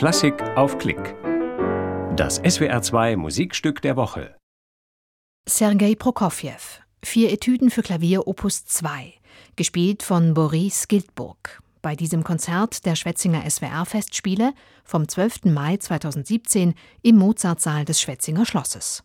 Klassik auf Klick. Das SWR2 Musikstück der Woche. Sergei Prokofjew. Vier Etüden für Klavier Opus 2. Gespielt von Boris Gildburg. Bei diesem Konzert der Schwetzinger SWR-Festspiele vom 12. Mai 2017 im Mozartsaal des Schwetzinger Schlosses.